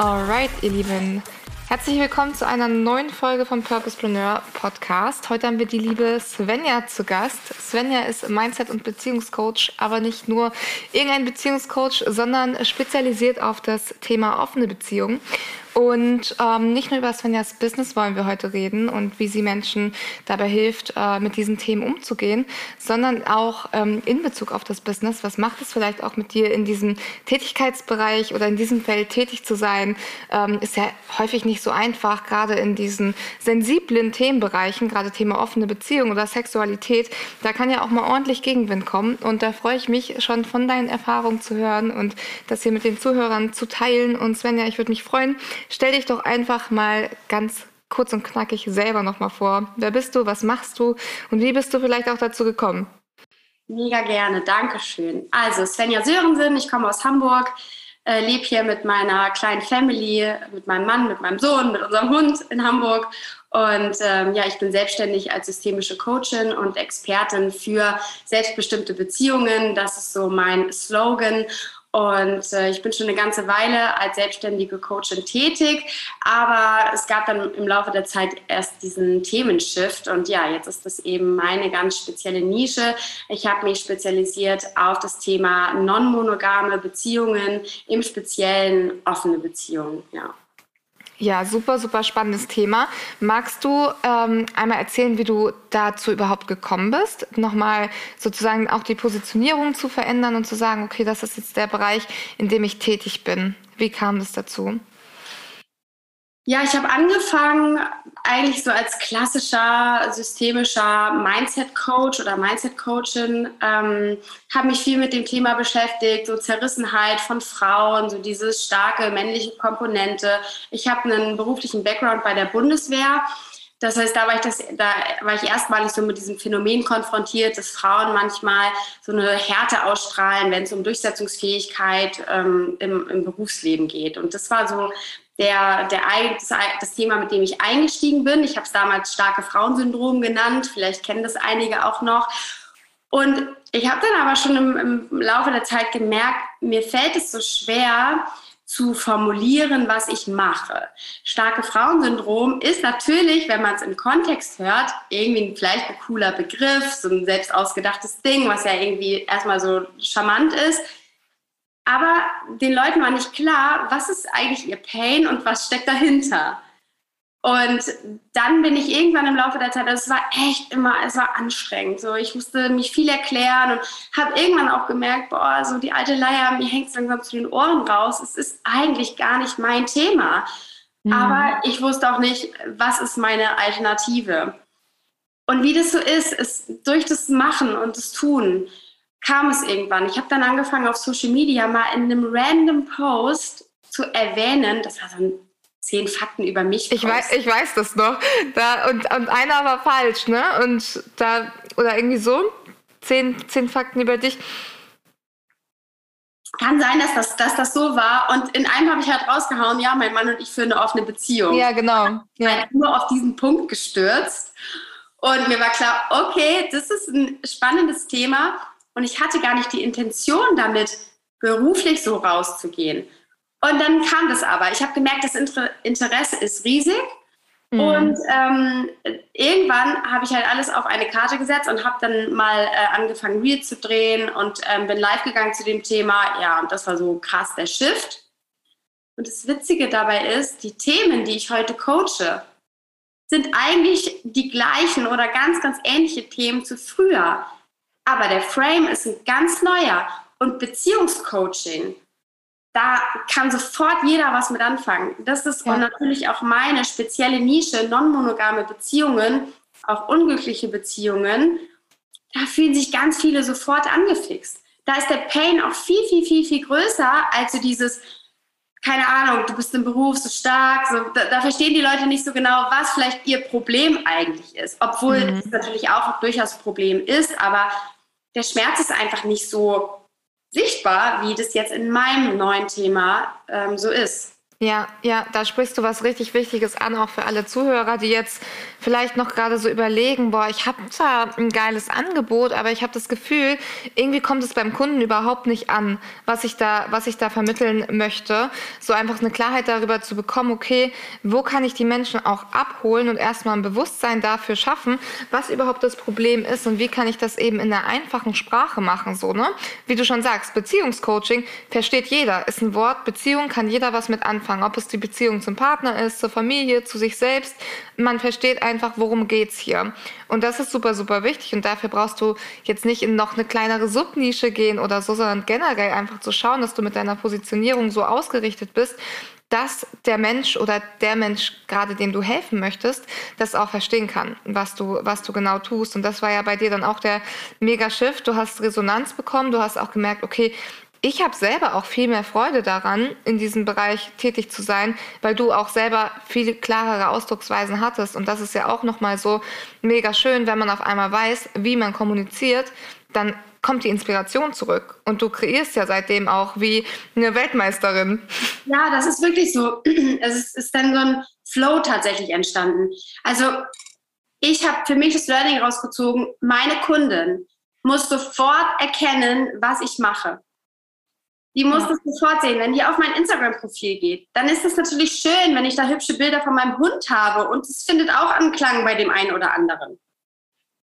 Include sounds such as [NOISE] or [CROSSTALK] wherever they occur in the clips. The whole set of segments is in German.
Alright, ihr Lieben. Herzlich willkommen zu einer neuen Folge vom Purposepreneur Podcast. Heute haben wir die liebe Svenja zu Gast. Svenja ist Mindset- und Beziehungscoach, aber nicht nur irgendein Beziehungscoach, sondern spezialisiert auf das Thema offene Beziehungen. Und ähm, nicht nur über Svenjas Business wollen wir heute reden und wie sie Menschen dabei hilft, äh, mit diesen Themen umzugehen, sondern auch ähm, in Bezug auf das Business. Was macht es vielleicht auch mit dir in diesem Tätigkeitsbereich oder in diesem Feld tätig zu sein? Ähm, ist ja häufig nicht so einfach, gerade in diesen sensiblen Themenbereichen, gerade Thema offene Beziehung oder Sexualität. Da kann ja auch mal ordentlich Gegenwind kommen. Und da freue ich mich schon von deinen Erfahrungen zu hören und das hier mit den Zuhörern zu teilen. Und Svenja, ich würde mich freuen, Stell dich doch einfach mal ganz kurz und knackig selber nochmal vor. Wer bist du, was machst du und wie bist du vielleicht auch dazu gekommen? Mega gerne, Dankeschön. Also Svenja Sörensen, ich komme aus Hamburg, äh, lebe hier mit meiner kleinen Family, mit meinem Mann, mit meinem Sohn, mit unserem Hund in Hamburg. Und ähm, ja, ich bin selbstständig als systemische Coachin und Expertin für selbstbestimmte Beziehungen. Das ist so mein Slogan. Und äh, ich bin schon eine ganze Weile als selbstständige Coachin tätig, aber es gab dann im Laufe der Zeit erst diesen Themenshift. Und ja, jetzt ist das eben meine ganz spezielle Nische. Ich habe mich spezialisiert auf das Thema non-monogame Beziehungen, im Speziellen offene Beziehungen. Ja. Ja, super, super spannendes Thema. Magst du ähm, einmal erzählen, wie du dazu überhaupt gekommen bist? Nochmal sozusagen auch die Positionierung zu verändern und zu sagen, okay, das ist jetzt der Bereich, in dem ich tätig bin. Wie kam das dazu? Ja, ich habe angefangen eigentlich so als klassischer systemischer Mindset-Coach oder Mindset-Coachin, ähm, habe mich viel mit dem Thema beschäftigt, so Zerrissenheit von Frauen, so diese starke männliche Komponente. Ich habe einen beruflichen Background bei der Bundeswehr. Das heißt, da war ich, das, da war ich erstmalig so mit diesem Phänomen konfrontiert, dass Frauen manchmal so eine Härte ausstrahlen, wenn es um Durchsetzungsfähigkeit ähm, im, im Berufsleben geht. Und das war so der, der, das, das Thema, mit dem ich eingestiegen bin. Ich habe es damals starke Frauensyndrom genannt, vielleicht kennen das einige auch noch. Und ich habe dann aber schon im, im Laufe der Zeit gemerkt, mir fällt es so schwer, zu formulieren, was ich mache. Starke Frauensyndrom ist natürlich, wenn man es im Kontext hört, irgendwie vielleicht ein cooler Begriff, so ein selbst ausgedachtes Ding, was ja irgendwie erstmal so charmant ist. Aber den Leuten war nicht klar, was ist eigentlich ihr Pain und was steckt dahinter. Und dann bin ich irgendwann im Laufe der Zeit, also es war echt immer, es war anstrengend. So, ich musste mich viel erklären und habe irgendwann auch gemerkt, boah, so die alte Leier, mir hängt es langsam zu den Ohren raus. Es ist eigentlich gar nicht mein Thema. Mhm. Aber ich wusste auch nicht, was ist meine Alternative. Und wie das so ist, ist durch das Machen und das Tun kam es irgendwann. Ich habe dann angefangen, auf Social Media mal in einem random Post zu erwähnen, das war so ein zehn Fakten über mich. Ich weiß, ich weiß das noch. Da, und, und einer war falsch, ne? Und da, oder irgendwie so, zehn, zehn Fakten über dich. Kann sein, dass das, dass das so war. Und in einem habe ich halt rausgehauen, ja, mein Mann und ich führen eine offene Beziehung. Ja, genau. Ja. Halt nur auf diesen Punkt gestürzt. Und mir war klar, okay, das ist ein spannendes Thema. Und ich hatte gar nicht die Intention damit, beruflich so rauszugehen. Und dann kam das aber. Ich habe gemerkt, das Interesse ist riesig. Mhm. Und ähm, irgendwann habe ich halt alles auf eine Karte gesetzt und habe dann mal äh, angefangen, Reels zu drehen und ähm, bin live gegangen zu dem Thema. Ja, und das war so krass der Shift. Und das Witzige dabei ist, die Themen, die ich heute coache, sind eigentlich die gleichen oder ganz, ganz ähnliche Themen zu früher. Aber der Frame ist ein ganz neuer. Und Beziehungscoaching da kann sofort jeder was mit anfangen. Das ist ja. natürlich auch meine spezielle Nische, non-monogame Beziehungen, auch unglückliche Beziehungen. Da fühlen sich ganz viele sofort angefixt. Da ist der Pain auch viel, viel, viel, viel größer als so dieses, keine Ahnung, du bist im Beruf so stark. So, da, da, verstehen die Leute nicht so genau, was vielleicht ihr Problem eigentlich ist. Obwohl mhm. es natürlich auch durchaus ein Problem ist, aber der Schmerz ist einfach nicht so sichtbar, wie das jetzt in meinem neuen Thema ähm, so ist. Ja, ja, da sprichst du was richtig Wichtiges an, auch für alle Zuhörer, die jetzt vielleicht noch gerade so überlegen, boah, ich habe zwar ein geiles Angebot, aber ich habe das Gefühl, irgendwie kommt es beim Kunden überhaupt nicht an, was ich da, was ich da vermitteln möchte. So einfach eine Klarheit darüber zu bekommen, okay, wo kann ich die Menschen auch abholen und erstmal ein Bewusstsein dafür schaffen, was überhaupt das Problem ist und wie kann ich das eben in der einfachen Sprache machen, so, ne? Wie du schon sagst, Beziehungscoaching versteht jeder, ist ein Wort, Beziehung kann jeder was mit anfangen anfangen, ob es die Beziehung zum Partner ist, zur Familie, zu sich selbst. Man versteht einfach, worum geht's hier. Und das ist super, super wichtig. Und dafür brauchst du jetzt nicht in noch eine kleinere Subnische gehen oder so, sondern generell einfach zu schauen, dass du mit deiner Positionierung so ausgerichtet bist, dass der Mensch oder der Mensch, gerade dem du helfen möchtest, das auch verstehen kann, was du, was du genau tust. Und das war ja bei dir dann auch der Mega-Shift. Du hast Resonanz bekommen, du hast auch gemerkt, okay, ich habe selber auch viel mehr Freude daran, in diesem Bereich tätig zu sein, weil du auch selber viel klarere Ausdrucksweisen hattest. Und das ist ja auch nochmal so mega schön, wenn man auf einmal weiß, wie man kommuniziert, dann kommt die Inspiration zurück. Und du kreierst ja seitdem auch wie eine Weltmeisterin. Ja, das ist wirklich so. [CLEARS THROAT] Es ist, dann so ein Flow tatsächlich entstanden. Also ich habe für mich das Learning rausgezogen, meine Kundin muss sofort erkennen, was ich mache. Die muss ja. das sofort sehen. Wenn die auf mein Instagram-Profil geht, dann ist es natürlich schön, wenn ich da hübsche Bilder von meinem Hund habe und es findet auch Anklang bei dem einen oder anderen.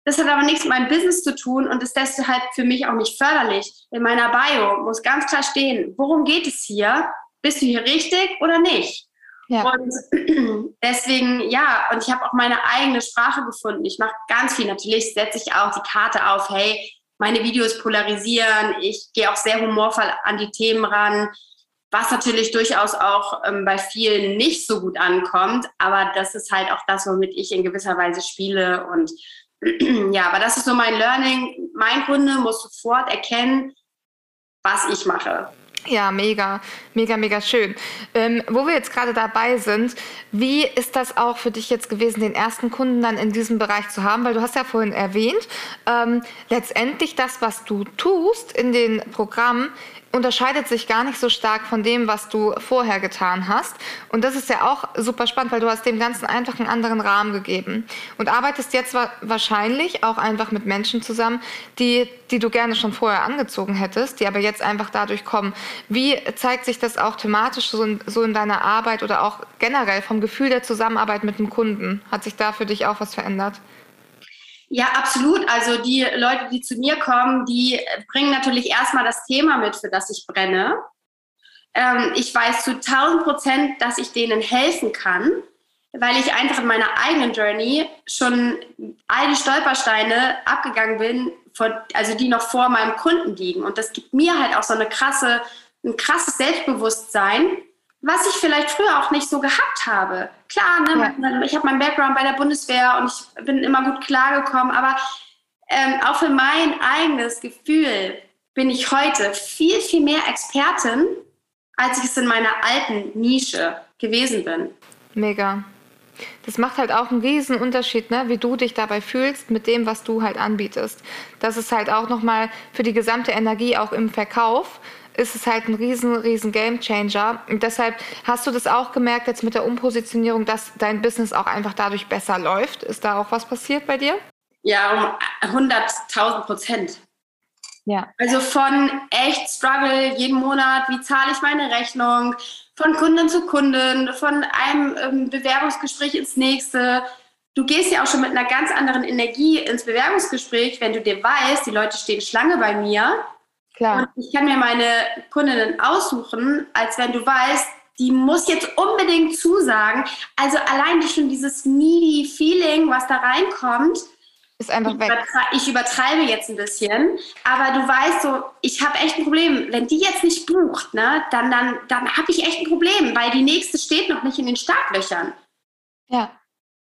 Das hat aber nichts mit meinem Business zu tun und ist deshalb für mich auch nicht förderlich. In meiner Bio muss ganz klar stehen, worum geht es hier? Bist du hier richtig oder nicht? Ja. Und [CLEARS THROAT] deswegen, ja, und ich habe auch meine eigene Sprache gefunden. Ich mache ganz viel. Natürlich setze ich auch die Karte auf, hey, meine Videos polarisieren. Ich gehe auch sehr humorvoll an die Themen ran, was natürlich durchaus auch ähm, bei vielen nicht so gut ankommt. Aber das ist halt auch das, womit ich in gewisser Weise spiele. Und [CLEARS THROAT] ja, aber das ist so mein Learning. Mein Kunde muss sofort erkennen, was ich mache. Ja, mega, mega, mega schön. Ähm, wo wir jetzt gerade dabei sind, wie ist das auch für dich jetzt gewesen, den ersten Kunden dann in diesem Bereich zu haben? Weil du hast ja vorhin erwähnt, ähm, letztendlich das, was du tust in den Programmen, unterscheidet sich gar nicht so stark von dem, was du vorher getan hast. Und das ist ja auch super spannend, weil du hast dem Ganzen einfach einen anderen Rahmen gegeben und arbeitest jetzt wahrscheinlich auch einfach mit Menschen zusammen, die, die du gerne schon vorher angezogen hättest, die aber jetzt einfach dadurch kommen. Wie zeigt sich das auch thematisch so in, so in deiner Arbeit oder auch generell vom Gefühl der Zusammenarbeit mit dem Kunden? Hat sich da für dich auch was verändert? Ja, absolut. Also die Leute, die zu mir kommen, die bringen natürlich erstmal das Thema mit, für das ich brenne. Ähm, ich weiß zu 1000 Prozent, dass ich denen helfen kann, weil ich einfach in meiner eigenen Journey schon all die Stolpersteine abgegangen bin, von, also die noch vor meinem Kunden liegen. Und das gibt mir halt auch so eine krasse, ein krasses Selbstbewusstsein, was ich vielleicht früher auch nicht so gehabt habe. Klar, ne, ja. ich habe meinen Background bei der Bundeswehr und ich bin immer gut klargekommen, aber ähm, auch für mein eigenes Gefühl bin ich heute viel, viel mehr Expertin, als ich es in meiner alten Nische gewesen bin. Mega. Das macht halt auch einen riesen Unterschied, ne? wie du dich dabei fühlst mit dem, was du halt anbietest. Das ist halt auch nochmal für die gesamte Energie auch im Verkauf ist es halt ein riesen, riesen Game Changer. Und deshalb hast du das auch gemerkt jetzt mit der Umpositionierung, dass dein Business auch einfach dadurch besser läuft. Ist da auch was passiert bei dir? Ja, um 100.000 Prozent. Ja. Also von echt Struggle jeden Monat, wie zahle ich meine Rechnung, von Kunden zu Kunden, von einem ähm, Bewerbungsgespräch ins nächste. Du gehst ja auch schon mit einer ganz anderen Energie ins Bewerbungsgespräch, wenn du dir weißt, die Leute stehen Schlange bei mir. Klar. Und ich kann mir meine Kundinnen aussuchen, als wenn du weißt, die muss jetzt unbedingt zusagen. Also allein schon dieses needy Feeling, was da reinkommt, ist einfach ich weg. Ich übertreibe jetzt ein bisschen, aber du weißt so, ich habe echt ein Problem. Wenn die jetzt nicht bucht, ne, dann, dann, dann habe ich echt ein Problem, weil die nächste steht noch nicht in den Startlöchern. Ja.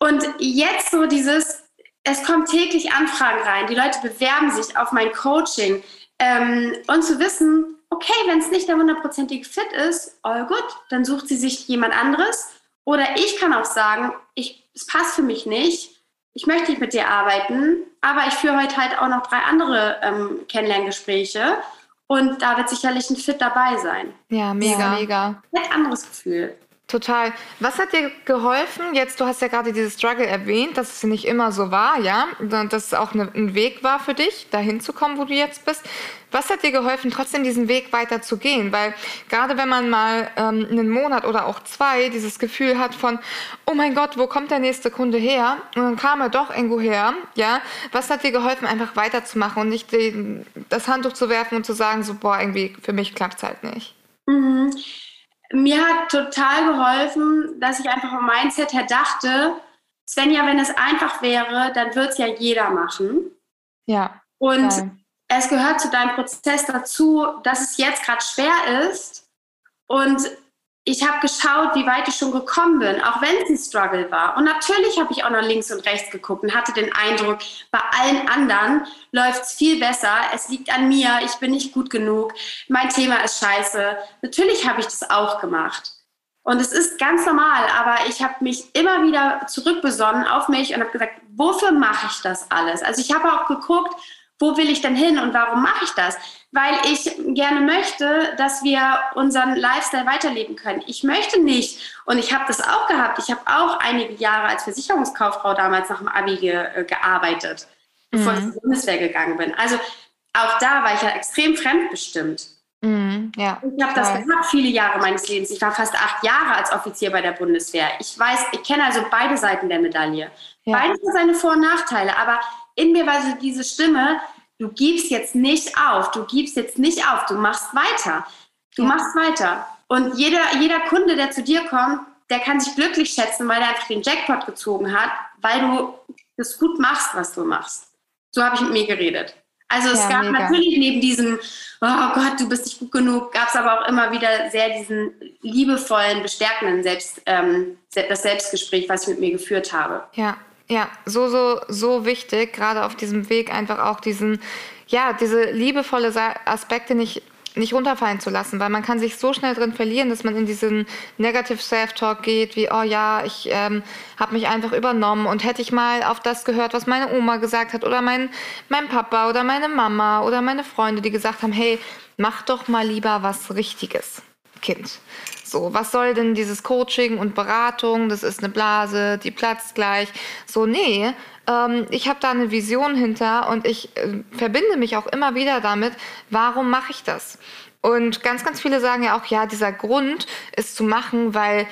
Und jetzt so dieses, es kommen täglich Anfragen rein, die Leute bewerben sich auf mein Coaching ähm, und zu wissen, okay, wenn es nicht der hundertprozentige Fit ist, all gut, dann sucht sie sich jemand anderes. Oder ich kann auch sagen, ich, es passt für mich nicht ich möchte nicht mit dir arbeiten, aber ich führe heute halt auch noch drei andere ähm, Kennenlerngespräche und da wird sicherlich ein Fit dabei sein. Ja, mega, ja. mega. Ein anderes Gefühl. Total. Was hat dir geholfen? Jetzt, du hast ja gerade dieses Struggle erwähnt, dass es nicht immer so war, ja, dass es auch ein Weg war für dich, dahin zu kommen, wo du jetzt bist. Was hat dir geholfen, trotzdem diesen Weg weiter zu gehen? Weil gerade wenn man mal ähm, einen Monat oder auch zwei dieses Gefühl hat von, oh mein Gott, wo kommt der nächste Kunde her? Und dann kam er doch irgendwo her, ja. Was hat dir geholfen, einfach weiterzumachen und nicht den, das Handtuch zu werfen und zu sagen, so, boah, irgendwie für mich klappt es halt nicht? Mhm mir hat total geholfen, dass ich einfach vom Mindset her dachte, Svenja, wenn es einfach wäre, dann wird es ja jeder machen. Ja. Und geil. es gehört zu deinem Prozess dazu, dass es jetzt gerade schwer ist. Und ich habe geschaut, wie weit ich schon gekommen bin, auch wenn es ein Struggle war. Und natürlich habe ich auch nach links und rechts geguckt und hatte den Eindruck, bei allen anderen läuft es viel besser. Es liegt an mir, ich bin nicht gut genug, mein Thema ist scheiße. Natürlich habe ich das auch gemacht. Und es ist ganz normal, aber ich habe mich immer wieder zurückbesonnen auf mich und habe gesagt, wofür mache ich das alles? Also ich habe auch geguckt, wo will ich denn hin und warum mache ich das? Weil ich gerne möchte, dass wir unseren Lifestyle weiterleben können. Ich möchte nicht, und ich habe das auch gehabt, ich habe auch einige Jahre als Versicherungskauffrau damals nach dem Abi ge, äh, gearbeitet, bevor mhm. ich zur Bundeswehr gegangen bin. Also auch da war ich ja extrem fremdbestimmt. Mhm, ja, ich habe das gehabt viele Jahre meines Lebens. Ich war fast acht Jahre als Offizier bei der Bundeswehr. Ich weiß, ich kenne also beide Seiten der Medaille. Ja. Beides hat seine Vor- und Nachteile, aber in mir war so diese Stimme, du gibst jetzt nicht auf, du gibst jetzt nicht auf, du machst weiter. Du ja. machst weiter. Und jeder, jeder Kunde, der zu dir kommt, der kann sich glücklich schätzen, weil er einfach den Jackpot gezogen hat, weil du das gut machst, was du machst. So habe ich mit mir geredet. Also es ja, gab mega. natürlich neben diesem, oh Gott, du bist nicht gut genug, gab es aber auch immer wieder sehr diesen liebevollen, bestärkenden Selbst, ähm, das Selbstgespräch, was ich mit mir geführt habe. Ja, ja, so, so, so wichtig, gerade auf diesem Weg einfach auch diesen, ja, diese liebevolle Aspekte nicht, nicht runterfallen zu lassen, weil man kann sich so schnell drin verlieren, dass man in diesen Negative Self-Talk geht, wie, oh ja, ich ähm, habe mich einfach übernommen und hätte ich mal auf das gehört, was meine Oma gesagt hat oder mein, mein Papa oder meine Mama oder meine Freunde, die gesagt haben, hey, mach doch mal lieber was Richtiges, Kind. So, was soll denn dieses Coaching und Beratung? Das ist eine Blase, die platzt gleich. So, nee, ähm, ich habe da eine Vision hinter und ich äh, verbinde mich auch immer wieder damit, warum mache ich das? Und ganz, ganz viele sagen ja auch, ja, dieser Grund ist zu machen, weil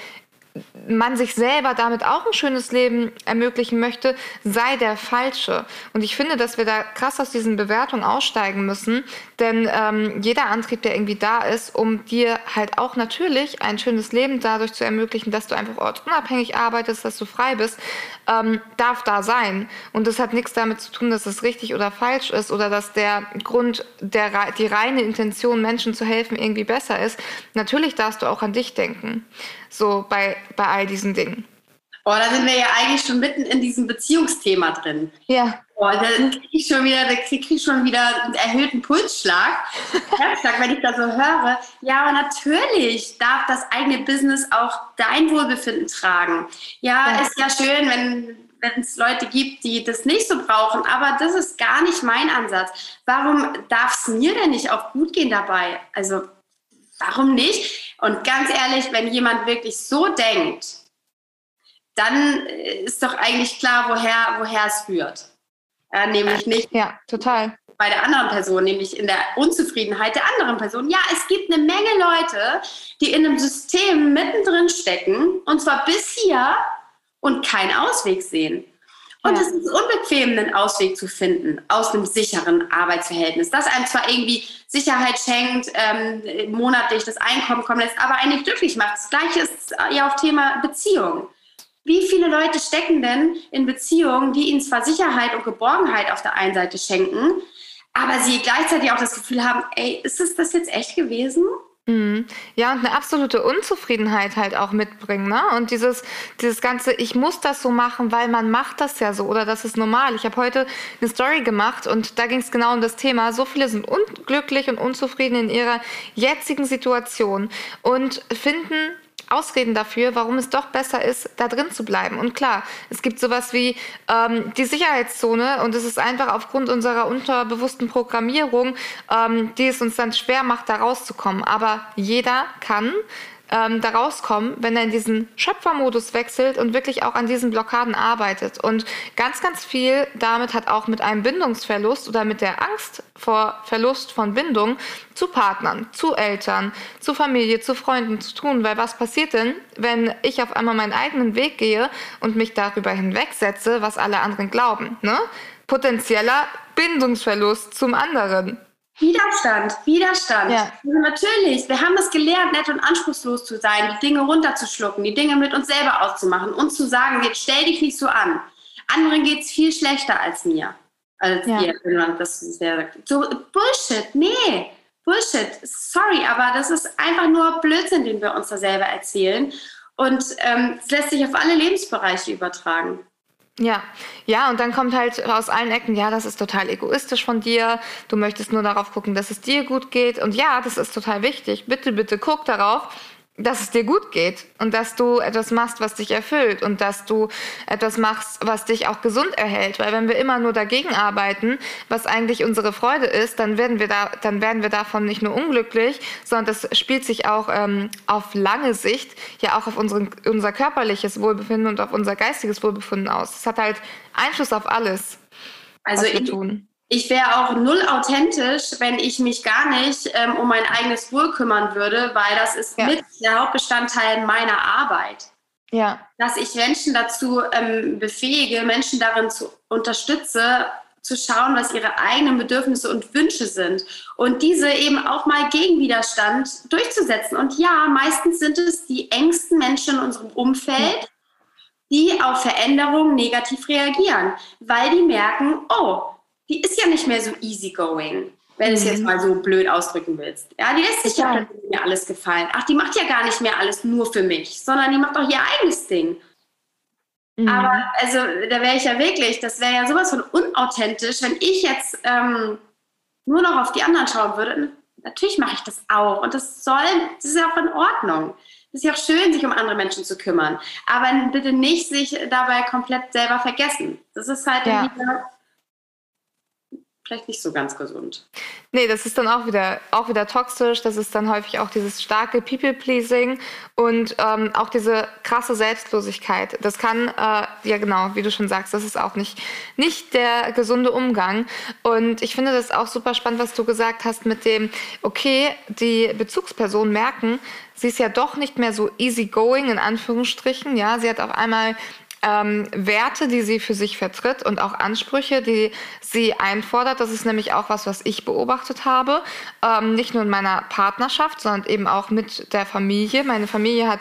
man sich selber damit auch ein schönes Leben ermöglichen möchte, sei der falsche. Und ich finde, dass wir da krass aus diesen Bewertungen aussteigen müssen, denn ähm, jeder Antrieb, der irgendwie da ist, um dir halt auch natürlich ein schönes Leben dadurch zu ermöglichen, dass du einfach ortsunabhängig arbeitest, dass du frei bist, ähm, darf da sein. Und das hat nichts damit zu tun, dass es richtig oder falsch ist oder dass der Grund, der, die reine Intention, Menschen zu helfen, irgendwie besser ist. Natürlich darfst du auch an dich denken. So bei, bei all diesen Dingen. Oh, da sind wir ja eigentlich schon mitten in diesem Beziehungsthema drin. Ja. Oh, da kriege ich schon wieder, da krieg ich schon wieder einen erhöhten Pulsschlag, [LAUGHS] Herzschlag, wenn ich da so höre. Ja, aber natürlich darf das eigene Business auch dein Wohlbefinden tragen. Ja, ja. ist ja schön, wenn wenn es Leute gibt, die das nicht so brauchen, aber das ist gar nicht mein Ansatz. Warum darf es mir denn nicht auch gut gehen dabei? Also warum nicht? Und ganz ehrlich, wenn jemand wirklich so denkt, dann ist doch eigentlich klar, woher, woher es führt. Ja, nämlich nicht. Ja, total. bei der anderen Person, nämlich in der Unzufriedenheit der anderen Person. Ja, es gibt eine Menge Leute, die in einem System mittendrin stecken, und zwar bis hier und keinen Ausweg sehen. Und ja. es ist unbequem, einen Ausweg zu finden aus einem sicheren Arbeitsverhältnis, das einem zwar irgendwie Sicherheit schenkt, ähm, monatlich das Einkommen kommen lässt, aber einen nicht glücklich macht. Das Gleiche ist ja auf Thema Beziehung. Wie viele Leute stecken denn in Beziehungen, die ihnen zwar Sicherheit und Geborgenheit auf der einen Seite schenken, aber sie gleichzeitig auch das Gefühl haben, ey, ist es das jetzt echt gewesen? Mhm. Ja, und eine absolute Unzufriedenheit halt auch mitbringen, ne? Und dieses, dieses ganze, ich muss das so machen, weil man macht das ja so oder das ist normal. Ich habe heute eine Story gemacht und da ging es genau um das Thema. So viele sind unglücklich und unzufrieden in ihrer jetzigen Situation und finden Ausreden dafür, warum es doch besser ist, da drin zu bleiben. Und klar, es gibt sowas wie ähm, die Sicherheitszone und es ist einfach aufgrund unserer unterbewussten Programmierung, ähm, die es uns dann schwer macht, da rauszukommen. Aber jeder kann ähm, da rauskommen, wenn er in diesen Schöpfermodus wechselt und wirklich auch an diesen Blockaden arbeitet. Und ganz, ganz viel damit hat auch mit einem Bindungsverlust oder mit der Angst vor Verlust von Bindung zu Partnern, zu Eltern, zu Familie, zu Freunden zu tun. Weil was passiert denn, wenn ich auf einmal meinen eigenen Weg gehe und mich darüber hinwegsetze, was alle anderen glauben? Ne? Potenzieller Bindungsverlust zum anderen. Widerstand, Widerstand. Ja. Also natürlich, wir haben es gelernt, nett und anspruchslos zu sein, die Dinge runterzuschlucken, die Dinge mit uns selber auszumachen und zu sagen, jetzt stell dich nicht so an. Anderen geht es viel schlechter als mir. Als ja. ihr, wenn man das sehr. So, Bullshit, nee, Bullshit. Sorry, aber das ist einfach nur Blödsinn, den wir uns da selber erzählen. Und ähm, es lässt sich auf alle Lebensbereiche übertragen. Ja, ja, und dann kommt halt aus allen Ecken, ja, das ist total egoistisch von dir. Du möchtest nur darauf gucken, dass es dir gut geht. Und ja, das ist total wichtig. Bitte, bitte guck darauf, dass es dir gut geht und dass du etwas machst, was dich erfüllt und dass du etwas machst, was dich auch gesund erhält. Weil wenn wir immer nur dagegen arbeiten, was eigentlich unsere Freude ist, dann werden wir da, dann werden wir davon nicht nur unglücklich, sondern das spielt sich auch ähm, auf lange Sicht ja auch auf unseren, unser körperliches Wohlbefinden und auf unser geistiges Wohlbefinden aus. Es hat halt Einfluss auf alles, also was wir tun ich wäre auch null authentisch, wenn ich mich gar nicht ähm, um mein eigenes Wohl kümmern würde, weil das ist ja. mit der Hauptbestandteil meiner Arbeit. Ja. Dass ich Menschen dazu ähm, befähige, Menschen darin zu unterstütze, zu schauen, was ihre eigenen Bedürfnisse und Wünsche sind und diese eben auch mal gegen Widerstand durchzusetzen. Und ja, meistens sind es die engsten Menschen in unserem Umfeld, ja. die auf Veränderungen negativ reagieren, weil die merken, oh, die ist ja nicht mehr so easygoing, wenn du es jetzt mhm. mal so blöd ausdrücken willst. Ja, die lässt sich ja ja mir alles gefallen. Ach, die macht ja gar nicht mehr alles nur für mich, sondern die macht auch ihr eigenes Ding. Mhm. Aber also, da wäre ich ja wirklich, das wäre ja sowas von unauthentisch, wenn ich jetzt ähm, nur noch auf die anderen schauen würde. Natürlich mache ich das auch und das soll, das ist ja auch in Ordnung. Es ist ja auch schön, sich um andere Menschen zu kümmern. Aber bitte nicht sich dabei komplett selber vergessen. Das ist halt ja. Vielleicht nicht so ganz gesund. Nee, das ist dann auch wieder, auch wieder toxisch. Das ist dann häufig auch dieses starke People-Pleasing und ähm, auch diese krasse Selbstlosigkeit. Das kann, äh, ja genau, wie du schon sagst, das ist auch nicht, nicht der gesunde Umgang. Und ich finde das auch super spannend, was du gesagt hast mit dem, okay, die Bezugspersonen merken, sie ist ja doch nicht mehr so easygoing in Anführungsstrichen. Ja, sie hat auf einmal ähm, Werte, die sie für sich vertritt und auch Ansprüche, die sie einfordert. Das ist nämlich auch was, was ich beobachtet habe. Ähm, nicht nur in meiner Partnerschaft, sondern eben auch mit der Familie. Meine Familie hat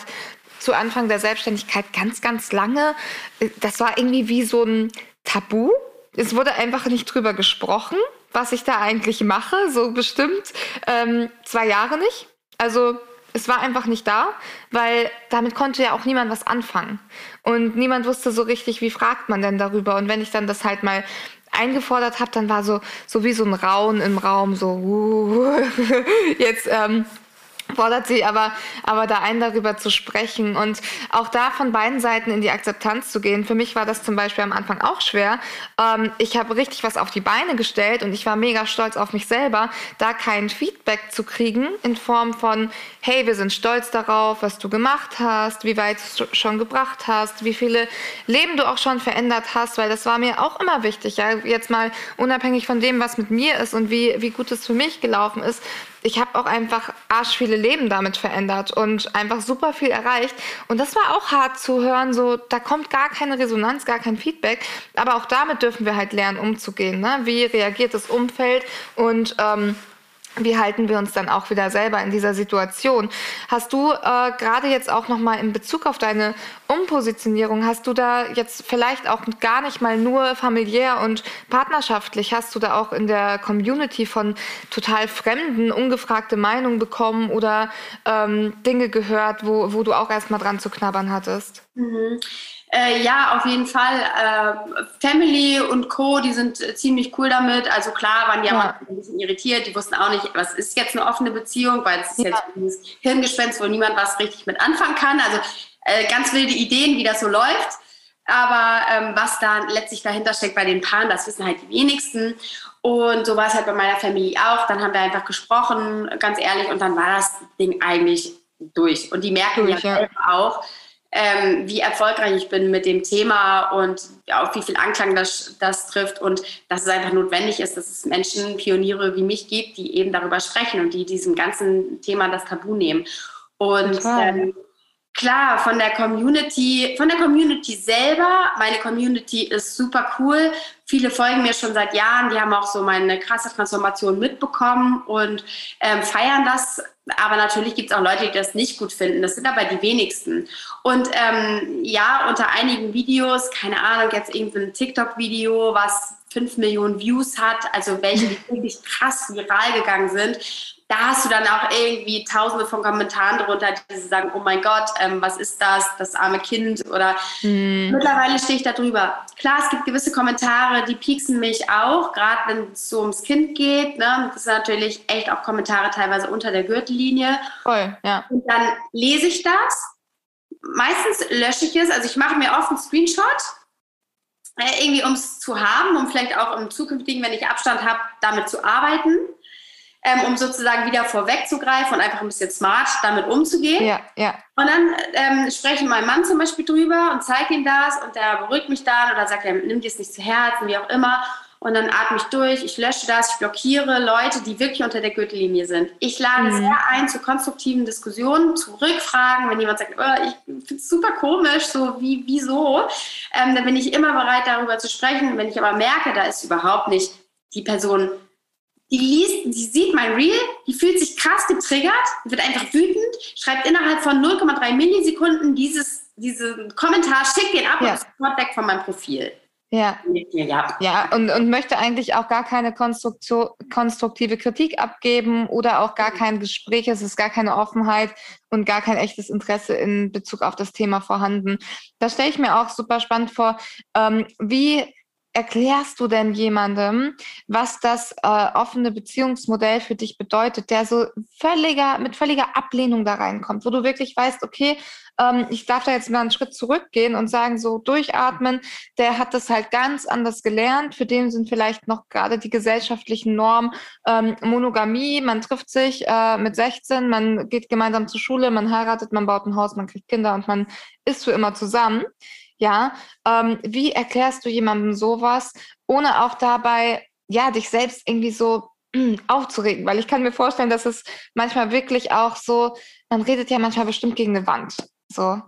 zu Anfang der Selbstständigkeit ganz, ganz lange, äh, das war irgendwie wie so ein Tabu. Es wurde einfach nicht drüber gesprochen, was ich da eigentlich mache, so bestimmt ähm, zwei Jahre nicht. Also es war einfach nicht da, weil damit konnte ja auch niemand was anfangen. Und niemand wusste so richtig, wie fragt man denn darüber. Und wenn ich dann das halt mal eingefordert habe, dann war so, so wie so ein Raun im Raum, so uh, [LAUGHS] jetzt ähm, fordert sie aber, aber da ein, darüber zu sprechen und auch da von beiden Seiten in die Akzeptanz zu gehen. Für mich war das zum Beispiel am Anfang auch schwer. Ähm, ich habe richtig was auf die Beine gestellt und ich war mega stolz auf mich selber, da kein Feedback zu kriegen in Form von, hey, wir sind stolz darauf, was du gemacht hast, wie weit du schon gebracht hast, wie viele Leben du auch schon verändert hast, weil das war mir auch immer wichtig. Ja? Jetzt mal unabhängig von dem, was mit mir ist und wie, wie gut es für mich gelaufen ist, ich habe auch einfach arsch viele Leben damit verändert und einfach super viel erreicht. Und das war auch hart zu hören, so da kommt gar keine Resonanz, gar kein Feedback. Aber auch damit dürfen wir halt lernen, umzugehen. Ne? Wie reagiert das Umfeld und ähm, wie halten wir uns dann auch wieder selber in dieser Situation? Hast du äh, gerade jetzt auch nochmal in Bezug auf deine Umpositionierung, hast du da jetzt vielleicht auch gar nicht mal nur familiär und partnerschaftlich, hast du da auch in der Community von total Fremden ungefragte Meinungen bekommen oder ähm, Dinge gehört, wo, wo du auch erstmal dran zu knabbern hattest? Mhm. Äh, ja, auf jeden Fall. Äh, Family und Co., die sind äh, ziemlich cool damit. Also klar waren die ja. ein bisschen irritiert. Die wussten auch nicht, was ist jetzt eine offene Beziehung, weil es ist ja. jetzt dieses Hirngespenst, wo niemand was richtig mit anfangen kann. Also äh, ganz wilde Ideen, wie das so läuft. Aber ähm, was da letztlich dahinter steckt bei den Paaren, das wissen halt die wenigsten. Und so war es halt bei meiner Familie auch. Dann haben wir einfach gesprochen, ganz ehrlich, und dann war das Ding eigentlich durch. Und die merken durch, ja, ja. auch, ähm, wie erfolgreich ich bin mit dem Thema und auf wie viel Anklang das, das trifft und dass es einfach notwendig ist, dass es Menschen, Pioniere wie mich gibt, die eben darüber sprechen und die diesem ganzen Thema das Tabu nehmen. Und ähm, klar, von der Community, von der Community selber, meine Community ist super cool. Viele folgen mir schon seit Jahren, die haben auch so meine krasse Transformation mitbekommen und ähm, feiern das aber natürlich gibt es auch Leute, die das nicht gut finden. Das sind aber die wenigsten. Und ähm, ja, unter einigen Videos, keine Ahnung, jetzt irgendein TikTok-Video, was 5 Millionen Views hat, also welche, die wirklich krass viral gegangen sind, da hast du dann auch irgendwie tausende von Kommentaren drunter, die sagen, oh mein Gott, ähm, was ist das, das arme Kind oder mm. mittlerweile stehe ich da drüber. Klar, es gibt gewisse Kommentare, die pieksen mich auch, gerade wenn es so ums Kind geht. Ne? Das sind natürlich echt auch Kommentare teilweise unter der Gürtellinie. Voll, ja. Und dann lese ich das. Meistens lösche ich es, also ich mache mir oft einen Screenshot, äh, irgendwie um es zu haben, um vielleicht auch im zukünftigen, wenn ich Abstand habe, damit zu arbeiten ähm, um sozusagen wieder vorwegzugreifen und einfach ein bisschen smart damit umzugehen. Ja, ja. Und dann ähm, spreche ich meinem Mann zum Beispiel drüber und zeige ihm das und der beruhigt mich dann oder sagt, er nimm dir es nicht zu Herzen, wie auch immer. Und dann atme ich durch, ich lösche das, ich blockiere Leute, die wirklich unter der Gürtellinie sind. Ich lade mhm. sehr ein zu konstruktiven Diskussionen, zu Rückfragen, wenn jemand sagt, oh, ich finde es super komisch, so wie, wieso, ähm, dann bin ich immer bereit, darüber zu sprechen. Wenn ich aber merke, da ist überhaupt nicht die Person die liest, die sieht mein Reel, die fühlt sich krass getriggert, wird einfach wütend, schreibt innerhalb von 0,3 Millisekunden dieses, diesen Kommentar, schickt den ab ja. und ist sofort weg von meinem Profil. Ja. Ja, ja und, und möchte eigentlich auch gar keine konstruktive Kritik abgeben oder auch gar kein Gespräch. Es ist gar keine Offenheit und gar kein echtes Interesse in Bezug auf das Thema vorhanden. Das stelle ich mir auch super spannend vor. Ähm, wie erklärst du denn jemandem, was das äh, offene Beziehungsmodell für dich bedeutet, der so völliger, mit völliger Ablehnung da reinkommt, wo du wirklich weißt, okay, ähm, ich darf da jetzt mal einen Schritt zurückgehen und sagen, so durchatmen, der hat das halt ganz anders gelernt, für den sind vielleicht noch gerade die gesellschaftlichen Normen ähm, Monogamie, man trifft sich äh, mit 16, man geht gemeinsam zur Schule, man heiratet, man baut ein Haus, man kriegt Kinder und man ist für immer zusammen. Ja, ähm, wie erklärst du jemandem sowas, ohne auch dabei, ja, dich selbst irgendwie so [CLEARS THROAT] aufzuregen? Weil ich kann mir vorstellen, dass es manchmal wirklich auch so, man redet ja manchmal bestimmt gegen eine Wand. So.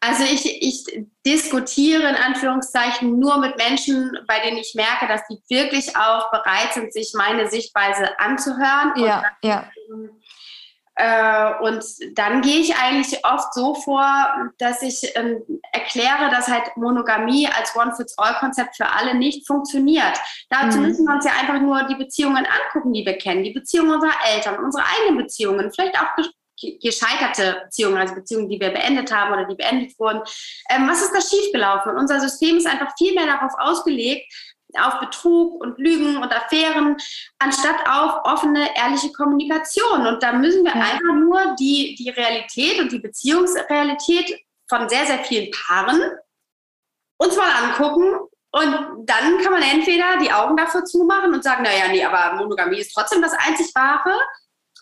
Also ich, ich diskutiere in Anführungszeichen nur mit Menschen, bei denen ich merke, dass die wirklich auch bereit sind, sich meine Sichtweise anzuhören. Ja, ja. Und dann gehe ich eigentlich oft so vor, dass ich ähm, erkläre, dass halt Monogamie als One-Fits-All-Konzept für alle nicht funktioniert. Dazu mhm. müssen wir uns ja einfach nur die Beziehungen angucken, die wir kennen, die Beziehungen unserer Eltern, unsere eigenen Beziehungen, vielleicht auch gescheiterte Beziehungen, also Beziehungen, die wir beendet haben oder die beendet wurden. Ähm, was ist da schiefgelaufen? Unser System ist einfach viel mehr darauf ausgelegt, auf Betrug und Lügen und Affären, anstatt auf offene, ehrliche Kommunikation. Und da müssen wir ja. einfach nur die, die Realität und die Beziehungsrealität von sehr, sehr vielen Paaren uns mal angucken. Und dann kann man entweder die Augen dafür zumachen und sagen, naja, nee, aber Monogamie ist trotzdem das einzig wahre.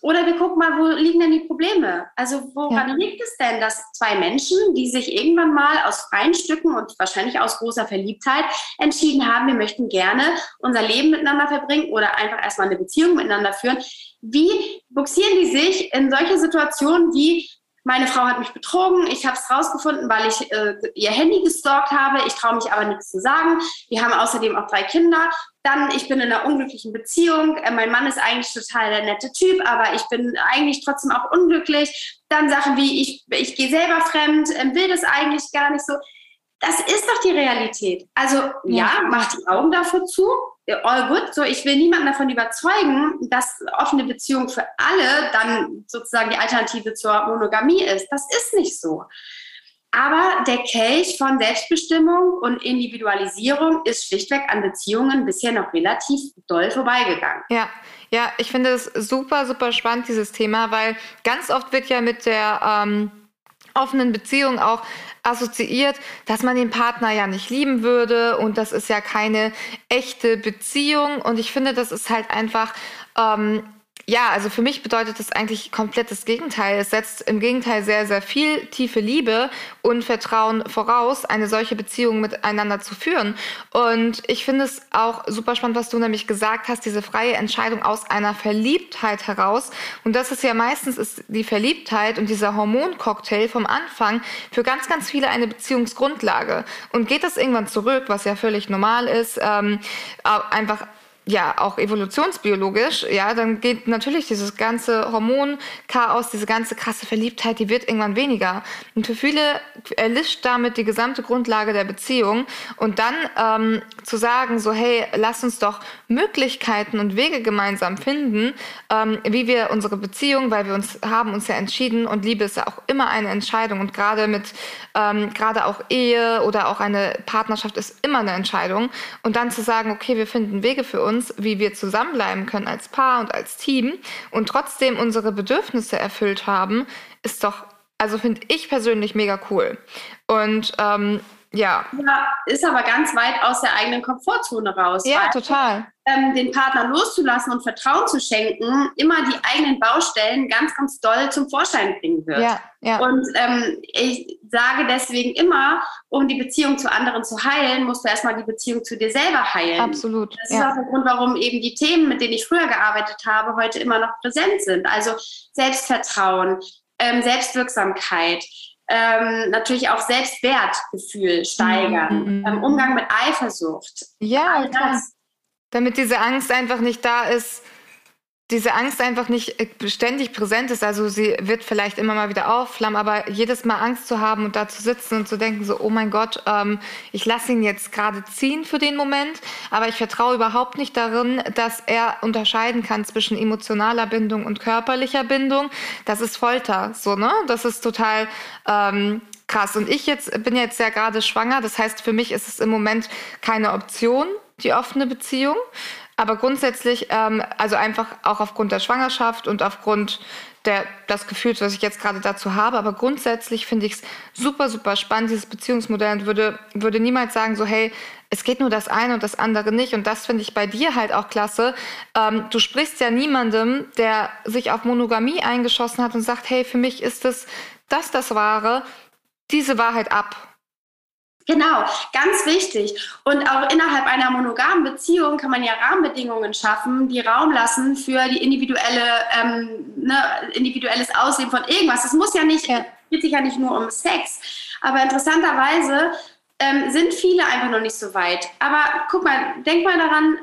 Oder wir gucken mal, wo liegen denn die Probleme? Also woran ja. liegt es denn, dass zwei Menschen, die sich irgendwann mal aus freien Stücken und wahrscheinlich aus großer Verliebtheit entschieden haben, wir möchten gerne unser Leben miteinander verbringen oder einfach erstmal eine Beziehung miteinander führen, wie buxieren die sich in solche Situationen wie meine Frau hat mich betrogen, ich habe es rausgefunden, weil ich äh, ihr Handy gestalkt habe, ich traue mich aber nichts zu sagen. Wir haben außerdem auch drei Kinder. Dann, ich bin in einer unglücklichen Beziehung. Äh, mein Mann ist eigentlich total der nette Typ, aber ich bin eigentlich trotzdem auch unglücklich. Dann Sachen wie, ich, ich gehe selber fremd, äh, will das eigentlich gar nicht so. Das ist doch die Realität. Also ja, ja macht die Augen dafür zu, all good. So, ich will niemanden davon überzeugen, dass offene Beziehung für alle dann sozusagen die Alternative zur Monogamie ist. Das ist nicht so. Aber der Kelch von Selbstbestimmung und Individualisierung ist schlichtweg an Beziehungen bisher noch relativ doll vorbeigegangen. Ja, ja, ich finde es super, super spannend, dieses Thema, weil ganz oft wird ja mit der ähm, offenen Beziehung auch assoziiert, dass man den Partner ja nicht lieben würde und das ist ja keine echte Beziehung. Und ich finde, das ist halt einfach ähm, ja, also für mich bedeutet das eigentlich komplett das Gegenteil. Es setzt im Gegenteil sehr, sehr viel tiefe Liebe und Vertrauen voraus, eine solche Beziehung miteinander zu führen. Und ich finde es auch super spannend, was du nämlich gesagt hast, diese freie Entscheidung aus einer Verliebtheit heraus. Und das ist ja meistens ist die Verliebtheit und dieser Hormoncocktail vom Anfang für ganz, ganz viele eine Beziehungsgrundlage. Und geht das irgendwann zurück, was ja völlig normal ist, ähm, einfach ja auch evolutionsbiologisch, ja, dann geht natürlich dieses ganze Hormonchaos, diese ganze krasse Verliebtheit, die wird irgendwann weniger. Und für viele erlischt damit die gesamte Grundlage der Beziehung. Und dann ähm, zu sagen, so hey, lass uns doch Möglichkeiten und Wege gemeinsam finden, ähm, wie wir unsere Beziehung, weil wir uns haben uns ja entschieden und Liebe ist ja auch immer eine Entscheidung und gerade mit ähm, gerade auch Ehe oder auch eine Partnerschaft ist immer eine Entscheidung. Und dann zu sagen, okay, wir finden Wege für uns uns, wie wir zusammenbleiben können als Paar und als Team und trotzdem unsere Bedürfnisse erfüllt haben, ist doch, also finde ich persönlich mega cool. Und ähm, ja. ja. Ist aber ganz weit aus der eigenen Komfortzone raus. Ja, total. Ähm, den Partner loszulassen und Vertrauen zu schenken, immer die eigenen Baustellen ganz, ganz doll zum Vorschein bringen wird. Ja, ja. Und ähm, ich sage deswegen immer, um die Beziehung zu anderen zu heilen, musst du erstmal die Beziehung zu dir selber heilen. Absolut. Das ist ja. auch der Grund, warum eben die Themen, mit denen ich früher gearbeitet habe, heute immer noch präsent sind. Also Selbstvertrauen, ähm, Selbstwirksamkeit ähm, natürlich auch Selbstwertgefühl steigern, mhm. ähm, Umgang mit Eifersucht. Ja, klar. Damit diese Angst einfach nicht da ist, diese Angst einfach nicht äh, ständig präsent ist. Also sie wird vielleicht immer mal wieder aufflammen, aber jedes Mal Angst zu haben und da zu sitzen und zu denken, so, oh mein Gott, ähm, ich lasse ihn jetzt gerade ziehen für den Moment, aber ich vertraue überhaupt nicht darin, dass er unterscheiden kann zwischen emotionaler Bindung und körperlicher Bindung. Das ist Folter, so, ne? Das ist total ähm, krass. Und ich jetzt bin jetzt ja gerade schwanger, das heißt, für mich ist es im Moment keine Option, die offene Beziehung. Aber grundsätzlich, ähm, also einfach auch aufgrund der Schwangerschaft und aufgrund der, des Gefühls, was ich jetzt gerade dazu habe. Aber grundsätzlich finde ich es super, super spannend, dieses Beziehungsmodell und würde, würde niemals sagen, so, hey, es geht nur das eine und das andere nicht. Und das finde ich bei dir halt auch klasse. Ähm, du sprichst ja niemandem, der sich auf Monogamie eingeschossen hat und sagt, hey, für mich ist es das, das Wahre, diese Wahrheit ab. Genau, ganz wichtig. Und auch innerhalb einer monogamen Beziehung kann man ja Rahmenbedingungen schaffen, die Raum lassen für die individuelle, ähm, ne, individuelles Aussehen von irgendwas. Es muss ja nicht, ja. geht sich ja nicht nur um Sex. Aber interessanterweise ähm, sind viele einfach noch nicht so weit. Aber guck mal, denk mal daran,